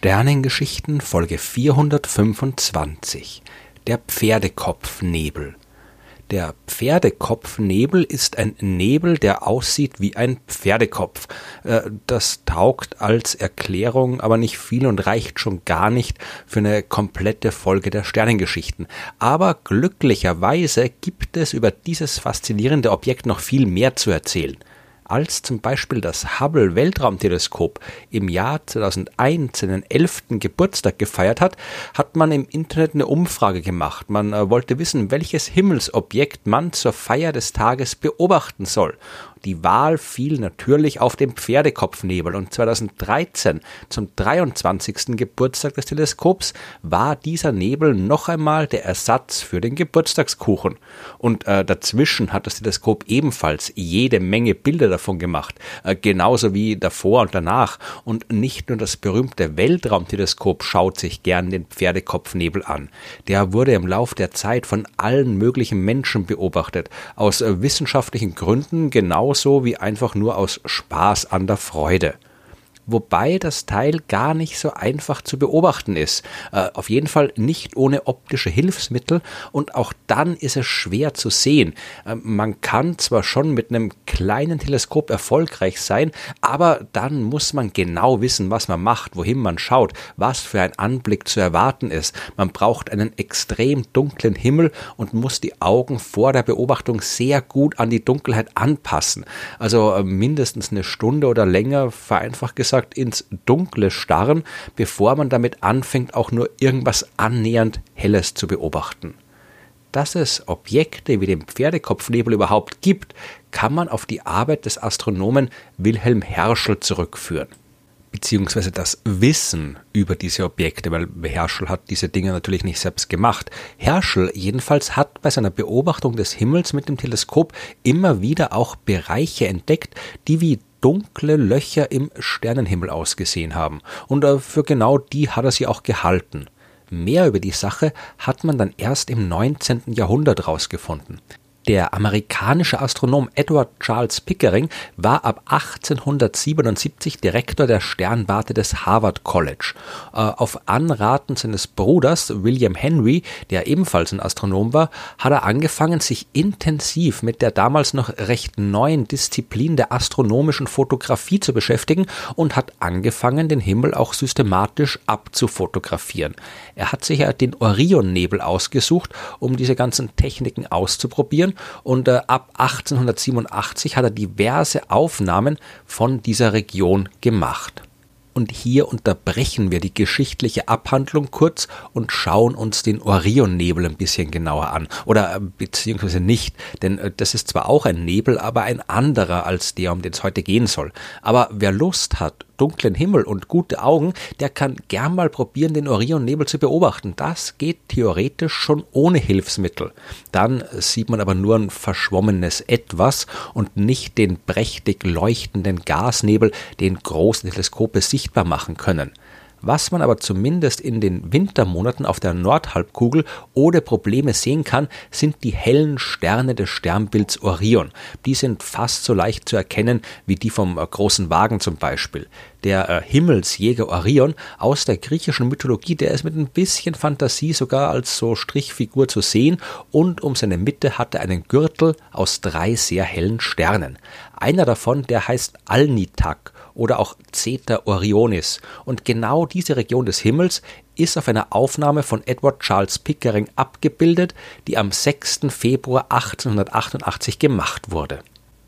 Sternengeschichten Folge 425 Der Pferdekopfnebel Der Pferdekopfnebel ist ein Nebel, der aussieht wie ein Pferdekopf. Äh, das taugt als Erklärung aber nicht viel und reicht schon gar nicht für eine komplette Folge der Sternengeschichten. Aber glücklicherweise gibt es über dieses faszinierende Objekt noch viel mehr zu erzählen als zum Beispiel das Hubble Weltraumteleskop im Jahr 2001 seinen 11. Geburtstag gefeiert hat, hat man im Internet eine Umfrage gemacht. Man äh, wollte wissen, welches Himmelsobjekt man zur Feier des Tages beobachten soll. Die Wahl fiel natürlich auf den Pferdekopfnebel und 2013 zum 23. Geburtstag des Teleskops war dieser Nebel noch einmal der Ersatz für den Geburtstagskuchen. Und äh, dazwischen hat das Teleskop ebenfalls jede Menge Bilder davon gemacht, äh, genauso wie davor und danach. Und nicht nur das berühmte Weltraumteleskop schaut sich gern den Pferdekopfnebel an. Der wurde im Lauf der Zeit von allen möglichen Menschen beobachtet, aus äh, wissenschaftlichen Gründen genau genauso wie einfach nur aus Spaß an der Freude wobei das Teil gar nicht so einfach zu beobachten ist. Äh, auf jeden Fall nicht ohne optische Hilfsmittel und auch dann ist es schwer zu sehen. Äh, man kann zwar schon mit einem kleinen Teleskop erfolgreich sein, aber dann muss man genau wissen, was man macht, wohin man schaut, was für ein Anblick zu erwarten ist. Man braucht einen extrem dunklen Himmel und muss die Augen vor der Beobachtung sehr gut an die Dunkelheit anpassen. Also äh, mindestens eine Stunde oder länger, vereinfacht gesagt, gesagt ins Dunkle starren, bevor man damit anfängt, auch nur irgendwas annähernd Helles zu beobachten. Dass es Objekte wie den Pferdekopfnebel überhaupt gibt, kann man auf die Arbeit des Astronomen Wilhelm Herschel zurückführen beziehungsweise das Wissen über diese Objekte, weil Herschel hat diese Dinge natürlich nicht selbst gemacht. Herschel jedenfalls hat bei seiner Beobachtung des Himmels mit dem Teleskop immer wieder auch Bereiche entdeckt, die wie dunkle Löcher im Sternenhimmel ausgesehen haben. Und äh, für genau die hat er sie auch gehalten. Mehr über die Sache hat man dann erst im 19. Jahrhundert rausgefunden. Der amerikanische Astronom Edward Charles Pickering war ab 1877 Direktor der Sternwarte des Harvard College. Äh, auf Anraten seines Bruders William Henry, der ebenfalls ein Astronom war, hat er angefangen, sich intensiv mit der damals noch recht neuen Disziplin der astronomischen Fotografie zu beschäftigen und hat angefangen, den Himmel auch systematisch abzufotografieren. Er hat sich ja den Orionnebel ausgesucht, um diese ganzen Techniken auszuprobieren Studien und äh, ab 1887 hat er diverse Aufnahmen von dieser Region gemacht. Und hier unterbrechen wir die geschichtliche Abhandlung kurz und schauen uns den Orionnebel ein bisschen genauer an. Oder äh, beziehungsweise nicht, denn äh, das ist zwar auch ein Nebel, aber ein anderer als der, um den es heute gehen soll. Aber wer Lust hat dunklen Himmel und gute Augen, der kann gern mal probieren, den Orionnebel zu beobachten. Das geht theoretisch schon ohne Hilfsmittel. Dann sieht man aber nur ein verschwommenes Etwas und nicht den prächtig leuchtenden Gasnebel, den große Teleskope sichtbar machen können. Was man aber zumindest in den Wintermonaten auf der Nordhalbkugel ohne Probleme sehen kann, sind die hellen Sterne des Sternbilds Orion. Die sind fast so leicht zu erkennen wie die vom großen Wagen zum Beispiel. Der äh, Himmelsjäger Orion aus der griechischen Mythologie, der ist mit ein bisschen Fantasie sogar als so Strichfigur zu sehen und um seine Mitte hat er einen Gürtel aus drei sehr hellen Sternen. Einer davon, der heißt Alnitak oder auch Zeta Orionis. Und genau diese Region des Himmels ist auf einer Aufnahme von Edward Charles Pickering abgebildet, die am 6. Februar 1888 gemacht wurde.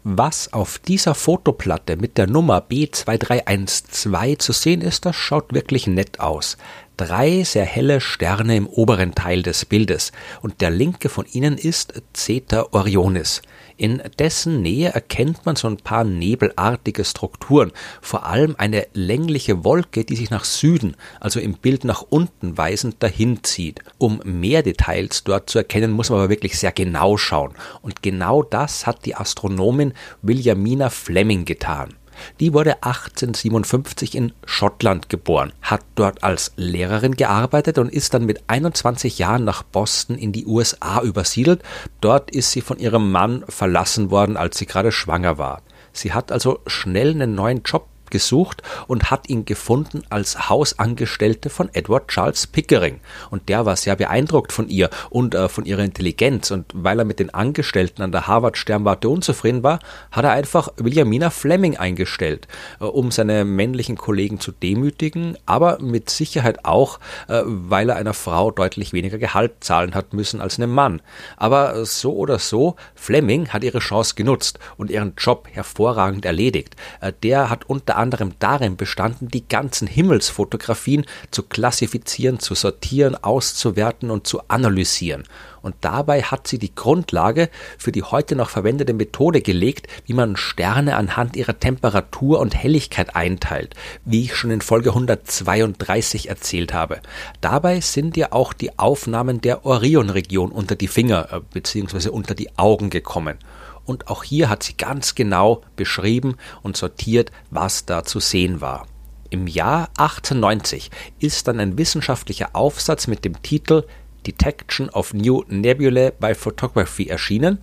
Was auf dieser Fotoplatte mit der Nummer B2312 zu sehen ist, das schaut wirklich nett aus. Drei sehr helle Sterne im oberen Teil des Bildes und der linke von ihnen ist Zeta Orionis. In dessen Nähe erkennt man so ein paar nebelartige Strukturen, vor allem eine längliche Wolke, die sich nach Süden, also im Bild nach unten weisend dahin zieht. Um mehr Details dort zu erkennen, muss man aber wirklich sehr genau schauen. Und genau das hat die Astronomin Williamina Fleming getan. Die wurde 1857 in Schottland geboren, hat dort als Lehrerin gearbeitet und ist dann mit 21 Jahren nach Boston in die USA übersiedelt. Dort ist sie von ihrem Mann verlassen worden, als sie gerade schwanger war. Sie hat also schnell einen neuen Job gesucht und hat ihn gefunden als Hausangestellte von Edward Charles Pickering. Und der war sehr beeindruckt von ihr und äh, von ihrer Intelligenz. Und weil er mit den Angestellten an der Harvard-Sternwarte unzufrieden war, hat er einfach Williamina Fleming eingestellt, äh, um seine männlichen Kollegen zu demütigen, aber mit Sicherheit auch, äh, weil er einer Frau deutlich weniger Gehalt zahlen hat müssen als einem Mann. Aber so oder so, Fleming hat ihre Chance genutzt und ihren Job hervorragend erledigt. Äh, der hat unter anderem darin bestanden, die ganzen Himmelsfotografien zu klassifizieren, zu sortieren, auszuwerten und zu analysieren und dabei hat sie die Grundlage für die heute noch verwendete Methode gelegt, wie man Sterne anhand ihrer Temperatur und Helligkeit einteilt, wie ich schon in Folge 132 erzählt habe. Dabei sind ihr auch die Aufnahmen der Orionregion unter die Finger äh, bzw. unter die Augen gekommen. Und auch hier hat sie ganz genau beschrieben und sortiert, was da zu sehen war. Im Jahr 1890 ist dann ein wissenschaftlicher Aufsatz mit dem Titel Detection of New Nebulae by Photography erschienen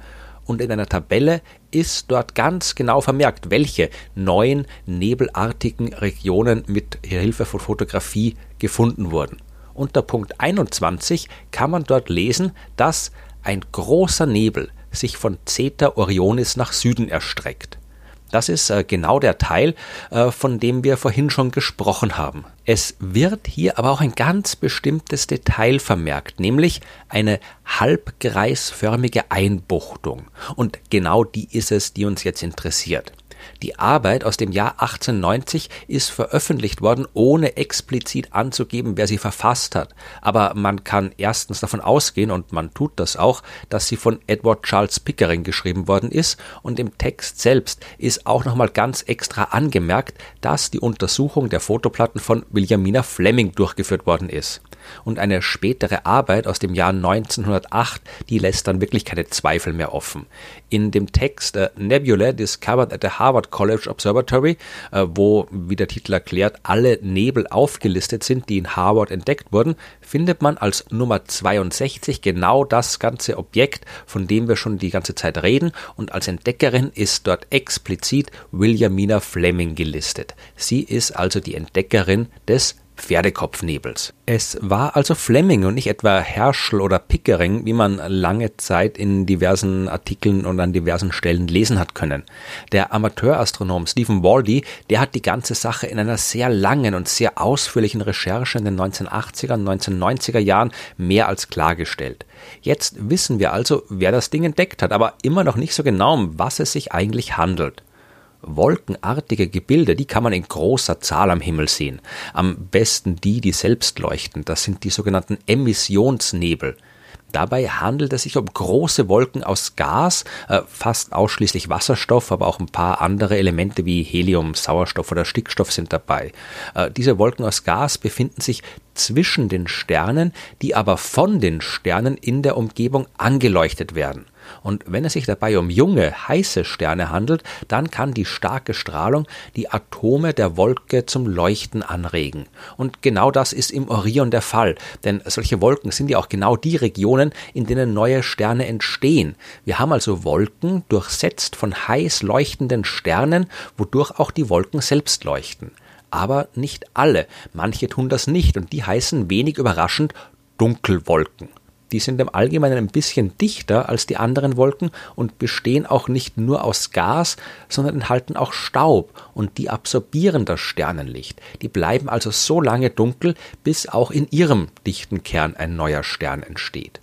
und in einer Tabelle ist dort ganz genau vermerkt, welche neuen nebelartigen Regionen mit Hilfe von Fotografie gefunden wurden. Unter Punkt 21 kann man dort lesen, dass ein großer Nebel sich von Zeta Orionis nach Süden erstreckt. Das ist äh, genau der Teil, äh, von dem wir vorhin schon gesprochen haben. Es wird hier aber auch ein ganz bestimmtes Detail vermerkt, nämlich eine halbkreisförmige Einbuchtung. Und genau die ist es, die uns jetzt interessiert. Die Arbeit aus dem Jahr 1890 ist veröffentlicht worden, ohne explizit anzugeben, wer sie verfasst hat. Aber man kann erstens davon ausgehen, und man tut das auch, dass sie von Edward Charles Pickering geschrieben worden ist, und im Text selbst ist auch nochmal ganz extra angemerkt, dass die Untersuchung der Fotoplatten von Williamina Fleming durchgeführt worden ist und eine spätere Arbeit aus dem Jahr 1908, die lässt dann wirklich keine Zweifel mehr offen. In dem Text äh, Nebula Discovered at the Harvard College Observatory, äh, wo, wie der Titel erklärt, alle Nebel aufgelistet sind, die in Harvard entdeckt wurden, findet man als Nummer 62 genau das ganze Objekt, von dem wir schon die ganze Zeit reden, und als Entdeckerin ist dort explizit Williamina Fleming gelistet. Sie ist also die Entdeckerin des Pferdekopfnebels. Es war also Fleming und nicht etwa Herschel oder Pickering, wie man lange Zeit in diversen Artikeln und an diversen Stellen lesen hat können. Der Amateurastronom Stephen Waldy, der hat die ganze Sache in einer sehr langen und sehr ausführlichen Recherche in den 1980er und 1990er Jahren mehr als klargestellt. Jetzt wissen wir also, wer das Ding entdeckt hat, aber immer noch nicht so genau, um was es sich eigentlich handelt. Wolkenartige Gebilde, die kann man in großer Zahl am Himmel sehen. Am besten die, die selbst leuchten. Das sind die sogenannten Emissionsnebel. Dabei handelt es sich um große Wolken aus Gas, äh, fast ausschließlich Wasserstoff, aber auch ein paar andere Elemente wie Helium, Sauerstoff oder Stickstoff sind dabei. Äh, diese Wolken aus Gas befinden sich zwischen den Sternen, die aber von den Sternen in der Umgebung angeleuchtet werden. Und wenn es sich dabei um junge, heiße Sterne handelt, dann kann die starke Strahlung die Atome der Wolke zum Leuchten anregen. Und genau das ist im Orion der Fall, denn solche Wolken sind ja auch genau die Regionen, in denen neue Sterne entstehen. Wir haben also Wolken durchsetzt von heiß leuchtenden Sternen, wodurch auch die Wolken selbst leuchten. Aber nicht alle, manche tun das nicht und die heißen wenig überraschend Dunkelwolken. Die sind im Allgemeinen ein bisschen dichter als die anderen Wolken und bestehen auch nicht nur aus Gas, sondern enthalten auch Staub und die absorbieren das Sternenlicht. Die bleiben also so lange dunkel, bis auch in ihrem dichten Kern ein neuer Stern entsteht.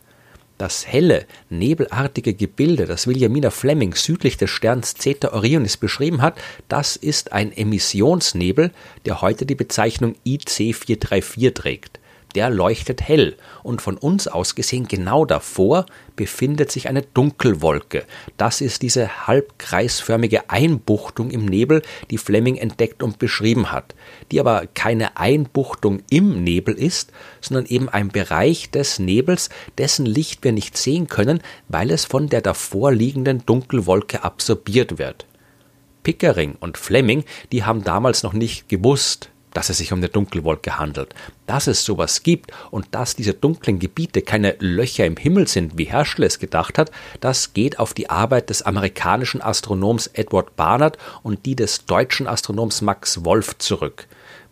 Das helle, nebelartige Gebilde, das Williamina Fleming südlich des Sterns Zeta Orionis beschrieben hat, das ist ein Emissionsnebel, der heute die Bezeichnung IC 434 trägt der leuchtet hell und von uns aus gesehen genau davor befindet sich eine Dunkelwolke. Das ist diese halbkreisförmige Einbuchtung im Nebel, die Fleming entdeckt und beschrieben hat, die aber keine Einbuchtung im Nebel ist, sondern eben ein Bereich des Nebels, dessen Licht wir nicht sehen können, weil es von der davor liegenden Dunkelwolke absorbiert wird. Pickering und Fleming, die haben damals noch nicht gewusst, dass es sich um eine Dunkelwolke handelt. Dass es sowas gibt und dass diese dunklen Gebiete keine Löcher im Himmel sind, wie Herschel es gedacht hat, das geht auf die Arbeit des amerikanischen Astronoms Edward Barnard und die des deutschen Astronoms Max Wolf zurück.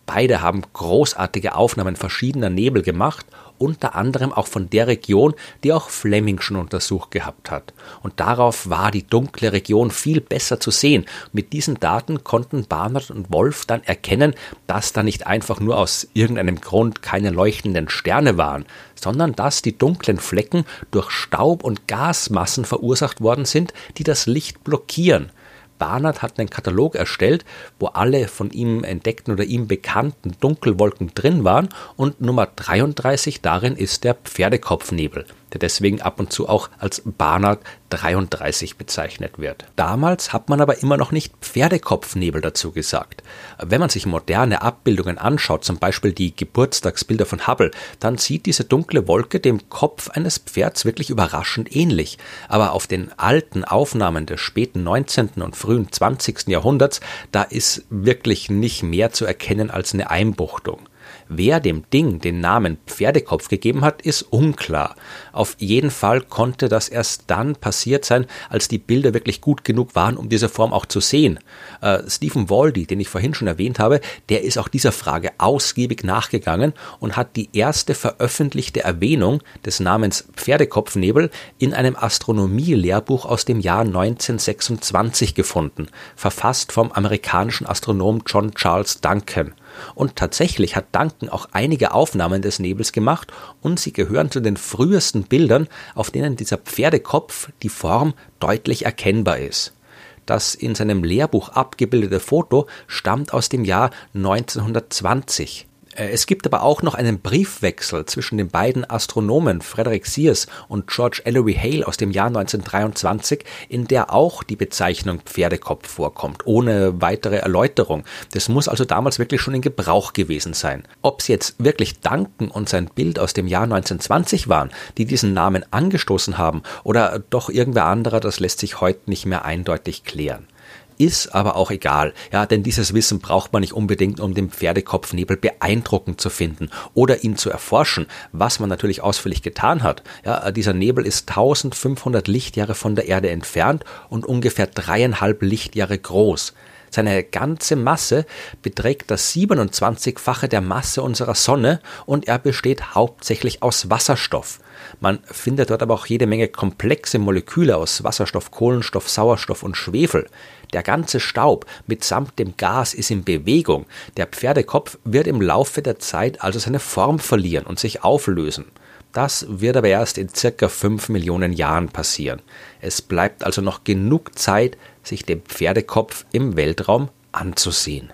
Beide haben großartige Aufnahmen verschiedener Nebel gemacht unter anderem auch von der Region, die auch Fleming schon untersucht gehabt hat. Und darauf war die dunkle Region viel besser zu sehen. Mit diesen Daten konnten Barnard und Wolf dann erkennen, dass da nicht einfach nur aus irgendeinem Grund keine leuchtenden Sterne waren, sondern dass die dunklen Flecken durch Staub und Gasmassen verursacht worden sind, die das Licht blockieren. Barnard hat einen Katalog erstellt, wo alle von ihm entdeckten oder ihm bekannten Dunkelwolken drin waren. Und Nummer 33 darin ist der Pferdekopfnebel der deswegen ab und zu auch als Barnard 33 bezeichnet wird. Damals hat man aber immer noch nicht Pferdekopfnebel dazu gesagt. Wenn man sich moderne Abbildungen anschaut, zum Beispiel die Geburtstagsbilder von Hubble, dann sieht diese dunkle Wolke dem Kopf eines Pferds wirklich überraschend ähnlich. Aber auf den alten Aufnahmen des späten 19. und frühen 20. Jahrhunderts, da ist wirklich nicht mehr zu erkennen als eine Einbuchtung. Wer dem Ding den Namen Pferdekopf gegeben hat, ist unklar. Auf jeden Fall konnte das erst dann passiert sein, als die Bilder wirklich gut genug waren, um diese Form auch zu sehen. Äh, Stephen Waldy, den ich vorhin schon erwähnt habe, der ist auch dieser Frage ausgiebig nachgegangen und hat die erste veröffentlichte Erwähnung des Namens Pferdekopfnebel in einem Astronomielehrbuch aus dem Jahr 1926 gefunden, verfasst vom amerikanischen Astronom John Charles Duncan. Und tatsächlich hat Duncan auch einige Aufnahmen des Nebels gemacht und sie gehören zu den frühesten Bildern, auf denen dieser Pferdekopf die Form deutlich erkennbar ist. Das in seinem Lehrbuch abgebildete Foto stammt aus dem Jahr 1920. Äh, es gibt aber auch noch einen Briefwechsel zwischen den beiden Astronomen Frederick Sears und George Ellery Hale aus dem Jahr 1923, in der auch die Bezeichnung Pferdekopf vorkommt, ohne weitere Erläuterung. Das muss also damals wirklich schon in Gebrauch gewesen sein. Ob es jetzt wirklich Duncan und sein Bild aus dem Jahr 1920 waren, die diesen Namen angestoßen haben, oder doch irgendwer anderer, das lässt sich heute nicht mehr eindeutig klären ist aber auch egal, ja, denn dieses Wissen braucht man nicht unbedingt, um den Pferdekopfnebel beeindruckend zu finden oder ihn zu erforschen, was man natürlich ausführlich getan hat. Ja, dieser Nebel ist 1500 Lichtjahre von der Erde entfernt und ungefähr dreieinhalb Lichtjahre groß. Seine ganze Masse beträgt das 27-fache der Masse unserer Sonne und er besteht hauptsächlich aus Wasserstoff. Man findet dort aber auch jede Menge komplexe Moleküle aus Wasserstoff, Kohlenstoff, Sauerstoff und Schwefel. Der ganze Staub mitsamt dem Gas ist in Bewegung. Der Pferdekopf wird im Laufe der Zeit also seine Form verlieren und sich auflösen. Das wird aber erst in circa 5 Millionen Jahren passieren. Es bleibt also noch genug Zeit, sich den Pferdekopf im Weltraum anzusehen.